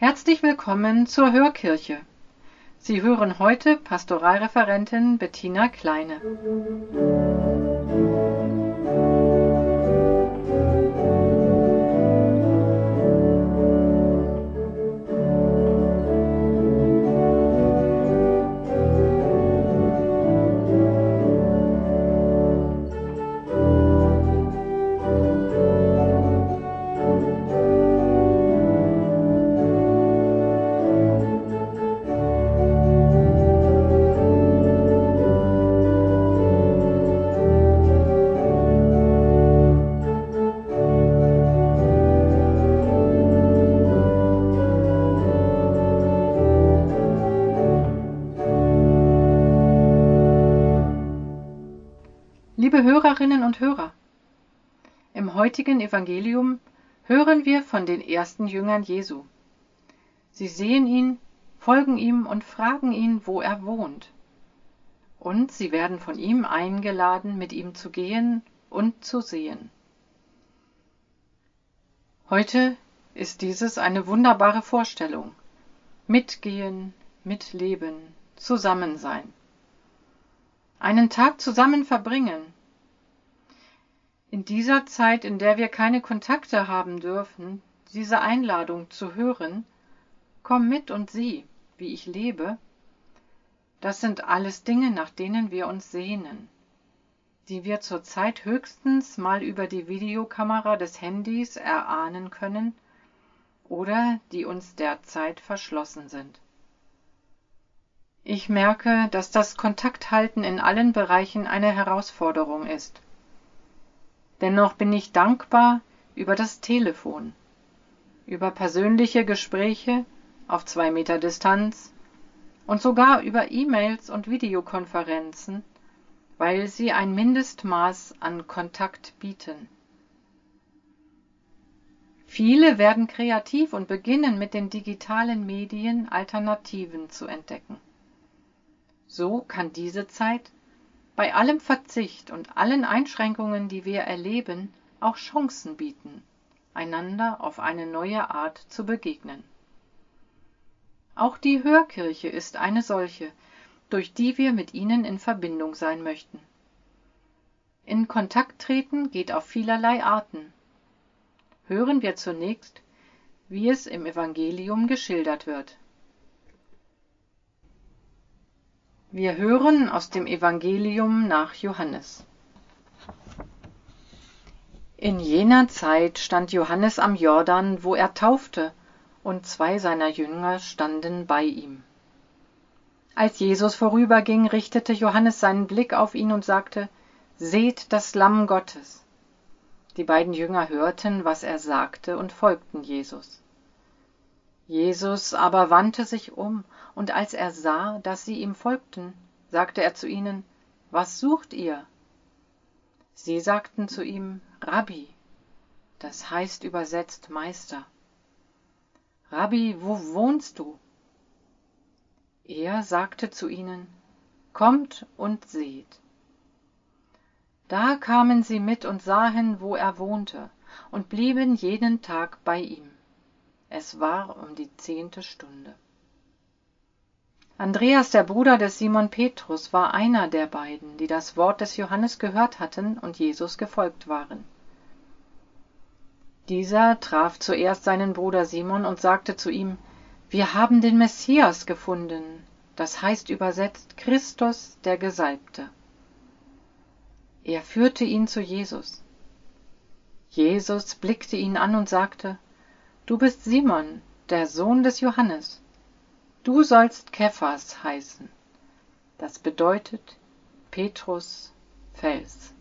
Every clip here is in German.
Herzlich willkommen zur Hörkirche. Sie hören heute Pastoralreferentin Bettina Kleine. Liebe Hörerinnen und Hörer, im heutigen Evangelium hören wir von den ersten Jüngern Jesu. Sie sehen ihn, folgen ihm und fragen ihn, wo er wohnt. Und sie werden von ihm eingeladen, mit ihm zu gehen und zu sehen. Heute ist dieses eine wunderbare Vorstellung. Mitgehen, mitleben, zusammen sein. Einen Tag zusammen verbringen, in dieser Zeit, in der wir keine Kontakte haben dürfen, diese Einladung zu hören, komm mit und sieh, wie ich lebe, das sind alles Dinge, nach denen wir uns sehnen, die wir zurzeit höchstens mal über die Videokamera des Handys erahnen können oder die uns derzeit verschlossen sind. Ich merke, dass das Kontakthalten in allen Bereichen eine Herausforderung ist. Dennoch bin ich dankbar über das Telefon, über persönliche Gespräche auf zwei Meter Distanz und sogar über E-Mails und Videokonferenzen, weil sie ein Mindestmaß an Kontakt bieten. Viele werden kreativ und beginnen mit den digitalen Medien Alternativen zu entdecken. So kann diese Zeit bei allem Verzicht und allen Einschränkungen, die wir erleben, auch Chancen bieten, einander auf eine neue Art zu begegnen. Auch die Hörkirche ist eine solche, durch die wir mit ihnen in Verbindung sein möchten. In Kontakt treten geht auf vielerlei Arten. Hören wir zunächst, wie es im Evangelium geschildert wird. Wir hören aus dem Evangelium nach Johannes. In jener Zeit stand Johannes am Jordan, wo er taufte, und zwei seiner Jünger standen bei ihm. Als Jesus vorüberging, richtete Johannes seinen Blick auf ihn und sagte, Seht das Lamm Gottes. Die beiden Jünger hörten, was er sagte, und folgten Jesus. Jesus aber wandte sich um, und als er sah, dass sie ihm folgten, sagte er zu ihnen, Was sucht ihr? Sie sagten zu ihm, Rabbi, das heißt übersetzt Meister. Rabbi, wo wohnst du? Er sagte zu ihnen, Kommt und seht. Da kamen sie mit und sahen, wo er wohnte, und blieben jeden Tag bei ihm. Es war um die zehnte Stunde. Andreas, der Bruder des Simon Petrus, war einer der beiden, die das Wort des Johannes gehört hatten und Jesus gefolgt waren. Dieser traf zuerst seinen Bruder Simon und sagte zu ihm, Wir haben den Messias gefunden, das heißt übersetzt Christus der Gesalbte. Er führte ihn zu Jesus. Jesus blickte ihn an und sagte, Du bist Simon, der Sohn des Johannes. Du sollst Kephas heißen. Das bedeutet Petrus Fels.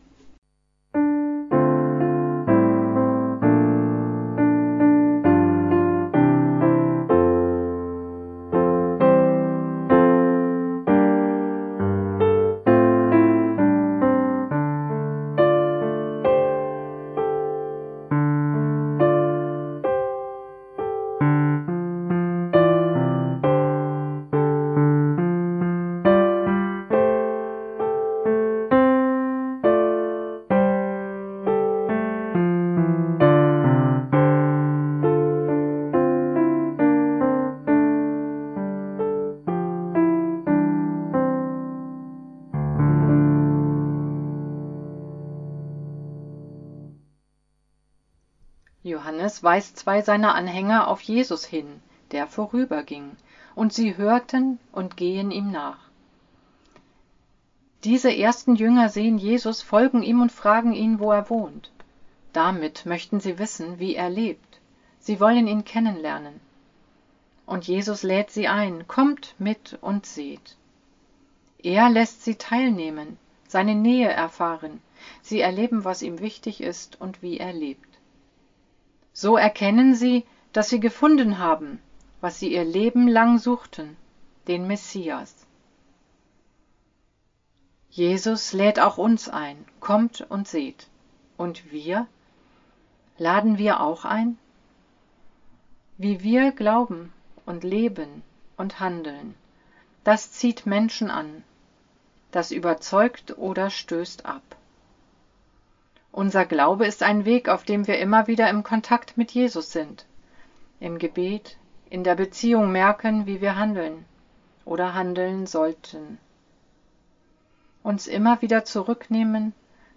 Jesus weist zwei seiner Anhänger auf Jesus hin, der vorüberging, und sie hörten und gehen ihm nach. Diese ersten Jünger sehen Jesus, folgen ihm und fragen ihn, wo er wohnt. Damit möchten sie wissen, wie er lebt. Sie wollen ihn kennenlernen. Und Jesus lädt sie ein, kommt mit und seht. Er lässt sie teilnehmen, seine Nähe erfahren, sie erleben, was ihm wichtig ist und wie er lebt. So erkennen sie, dass sie gefunden haben, was sie ihr Leben lang suchten, den Messias. Jesus lädt auch uns ein, kommt und seht. Und wir? Laden wir auch ein? Wie wir glauben und leben und handeln, das zieht Menschen an, das überzeugt oder stößt ab. Unser Glaube ist ein Weg, auf dem wir immer wieder im Kontakt mit Jesus sind, im Gebet, in der Beziehung merken, wie wir handeln oder handeln sollten. Uns immer wieder zurücknehmen,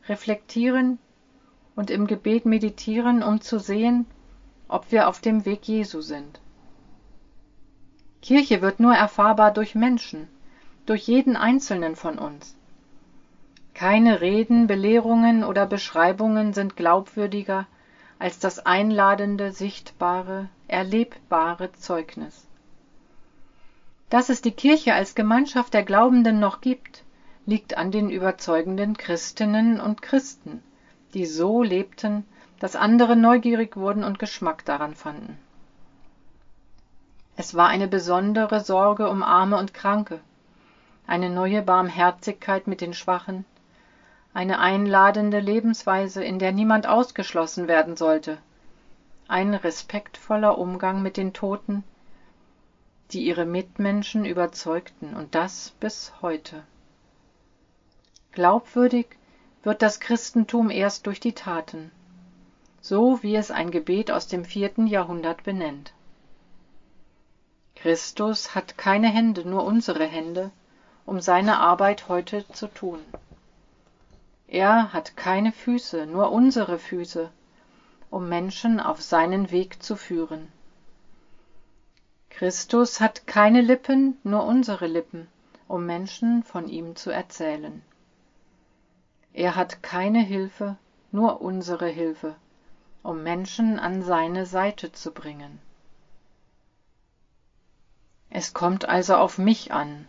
reflektieren und im Gebet meditieren, um zu sehen, ob wir auf dem Weg Jesu sind. Kirche wird nur erfahrbar durch Menschen, durch jeden einzelnen von uns. Keine Reden, Belehrungen oder Beschreibungen sind glaubwürdiger als das einladende, sichtbare, erlebbare Zeugnis. Dass es die Kirche als Gemeinschaft der Glaubenden noch gibt, liegt an den überzeugenden Christinnen und Christen, die so lebten, dass andere neugierig wurden und Geschmack daran fanden. Es war eine besondere Sorge um Arme und Kranke, eine neue Barmherzigkeit mit den Schwachen, eine einladende Lebensweise, in der niemand ausgeschlossen werden sollte, ein respektvoller Umgang mit den Toten, die ihre Mitmenschen überzeugten, und das bis heute. Glaubwürdig wird das Christentum erst durch die Taten, so wie es ein Gebet aus dem vierten Jahrhundert benennt. Christus hat keine Hände, nur unsere Hände, um seine Arbeit heute zu tun. Er hat keine Füße, nur unsere Füße, um Menschen auf seinen Weg zu führen. Christus hat keine Lippen, nur unsere Lippen, um Menschen von ihm zu erzählen. Er hat keine Hilfe, nur unsere Hilfe, um Menschen an seine Seite zu bringen. Es kommt also auf mich an,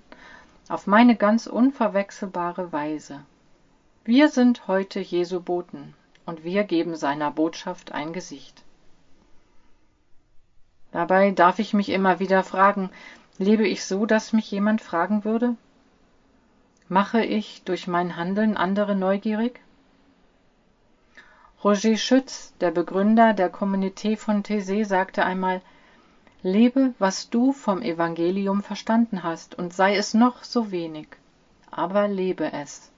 auf meine ganz unverwechselbare Weise. Wir sind heute Jesu Boten und wir geben seiner Botschaft ein Gesicht. Dabei darf ich mich immer wieder fragen, lebe ich so, dass mich jemand fragen würde? Mache ich durch mein Handeln andere neugierig? Roger Schütz, der Begründer der Communauté von Thésée, sagte einmal, Lebe, was du vom Evangelium verstanden hast, und sei es noch so wenig, aber lebe es.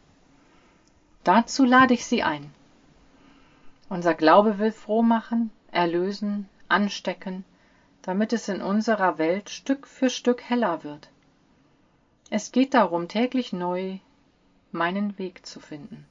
Dazu lade ich Sie ein. Unser Glaube will froh machen, erlösen, anstecken, damit es in unserer Welt Stück für Stück heller wird. Es geht darum, täglich neu meinen Weg zu finden.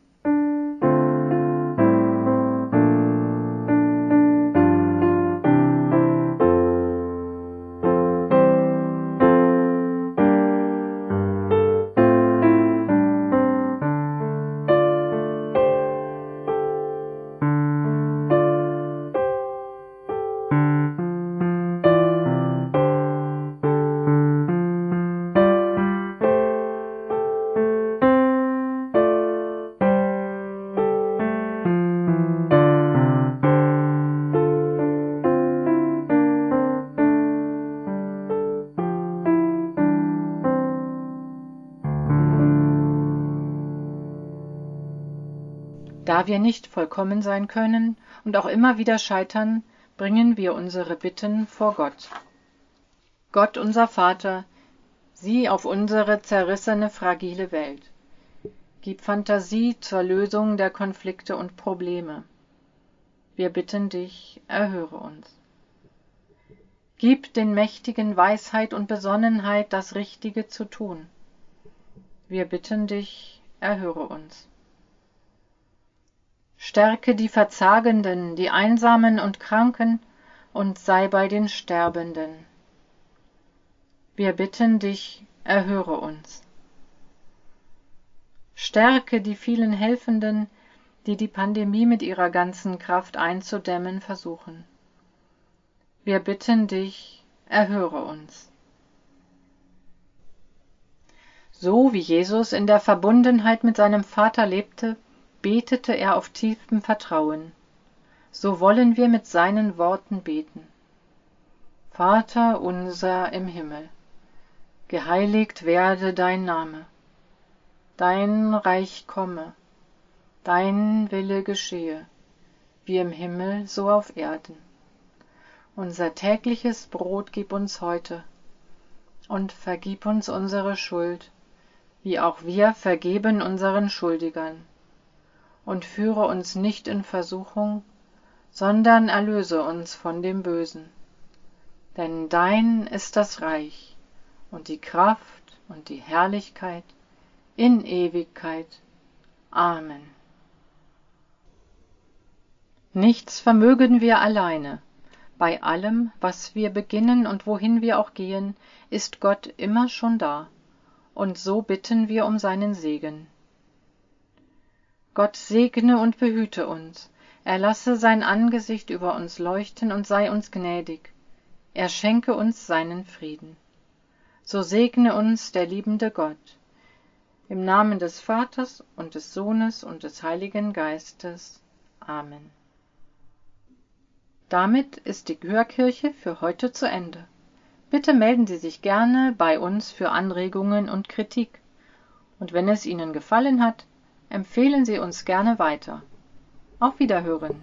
Da wir nicht vollkommen sein können und auch immer wieder scheitern, bringen wir unsere Bitten vor Gott. Gott unser Vater, sieh auf unsere zerrissene, fragile Welt. Gib Fantasie zur Lösung der Konflikte und Probleme. Wir bitten dich, erhöre uns. Gib den Mächtigen Weisheit und Besonnenheit, das Richtige zu tun. Wir bitten dich, erhöre uns. Stärke die Verzagenden, die Einsamen und Kranken und sei bei den Sterbenden. Wir bitten dich, erhöre uns. Stärke die vielen Helfenden, die die Pandemie mit ihrer ganzen Kraft einzudämmen versuchen. Wir bitten dich, erhöre uns. So wie Jesus in der Verbundenheit mit seinem Vater lebte, betete er auf tiefem Vertrauen. So wollen wir mit seinen Worten beten. Vater unser im Himmel, geheiligt werde dein Name, dein Reich komme, dein Wille geschehe, wie im Himmel so auf Erden. Unser tägliches Brot gib uns heute und vergib uns unsere Schuld, wie auch wir vergeben unseren Schuldigern und führe uns nicht in Versuchung, sondern erlöse uns von dem Bösen. Denn dein ist das Reich und die Kraft und die Herrlichkeit in Ewigkeit. Amen. Nichts vermögen wir alleine. Bei allem, was wir beginnen und wohin wir auch gehen, ist Gott immer schon da. Und so bitten wir um seinen Segen. Gott segne und behüte uns. Er lasse sein Angesicht über uns leuchten und sei uns gnädig. Er schenke uns seinen Frieden. So segne uns der liebende Gott. Im Namen des Vaters und des Sohnes und des Heiligen Geistes. Amen. Damit ist die Hörkirche für heute zu Ende. Bitte melden Sie sich gerne bei uns für Anregungen und Kritik. Und wenn es Ihnen gefallen hat, Empfehlen Sie uns gerne weiter. Auf Wiederhören!